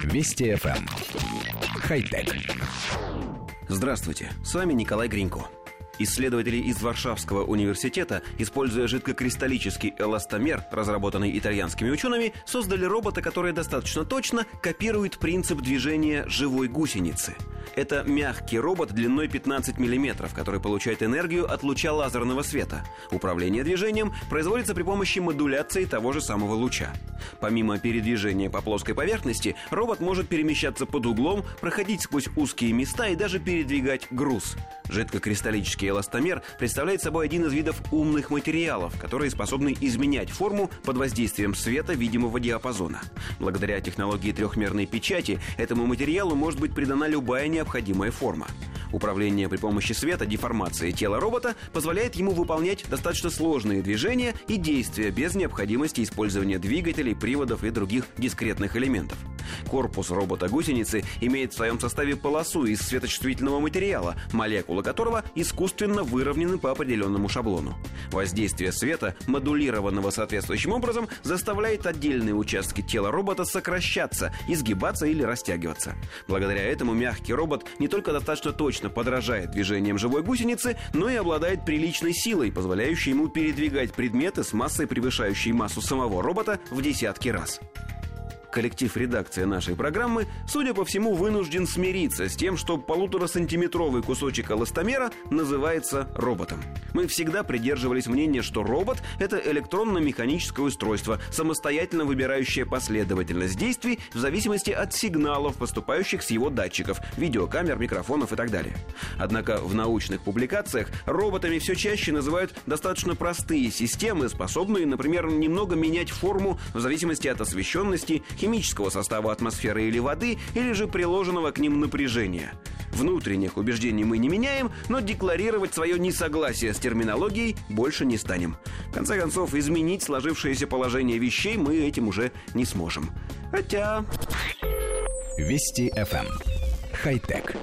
Вести FM. Эм. Хай-тек. Здравствуйте, с вами Николай Гринько. Исследователи из Варшавского университета, используя жидкокристаллический эластомер, разработанный итальянскими учеными, создали робота, который достаточно точно копирует принцип движения живой гусеницы. Это мягкий робот длиной 15 мм, который получает энергию от луча лазерного света. Управление движением производится при помощи модуляции того же самого луча. Помимо передвижения по плоской поверхности, робот может перемещаться под углом, проходить сквозь узкие места и даже передвигать груз. Жидкокристаллический эластомер представляет собой один из видов умных материалов, которые способны изменять форму под воздействием света видимого диапазона. Благодаря технологии трехмерной печати этому материалу может быть придана любая необходимая форма. Управление при помощи света деформации тела робота позволяет ему выполнять достаточно сложные движения и действия без необходимости использования двигателей, приводов и других дискретных элементов. Корпус робота-гусеницы имеет в своем составе полосу из светочувствительного материала, молекулы которого искусственно выровнены по определенному шаблону. Воздействие света, модулированного соответствующим образом, заставляет отдельные участки тела робота сокращаться, изгибаться или растягиваться. Благодаря этому мягкий робот не только достаточно точно подражает движениям живой гусеницы, но и обладает приличной силой, позволяющей ему передвигать предметы с массой, превышающей массу самого робота в десятки раз коллектив редакции нашей программы, судя по всему, вынужден смириться с тем, что полуторасантиметровый кусочек эластомера называется роботом. Мы всегда придерживались мнения, что робот — это электронно-механическое устройство, самостоятельно выбирающее последовательность действий в зависимости от сигналов, поступающих с его датчиков, видеокамер, микрофонов и так далее. Однако в научных публикациях роботами все чаще называют достаточно простые системы, способные, например, немного менять форму в зависимости от освещенности, химического состава атмосферы или воды, или же приложенного к ним напряжения. Внутренних убеждений мы не меняем, но декларировать свое несогласие с терминологией больше не станем. В конце концов, изменить сложившееся положение вещей мы этим уже не сможем. Хотя... Вести FM. Эм. Хай-тек.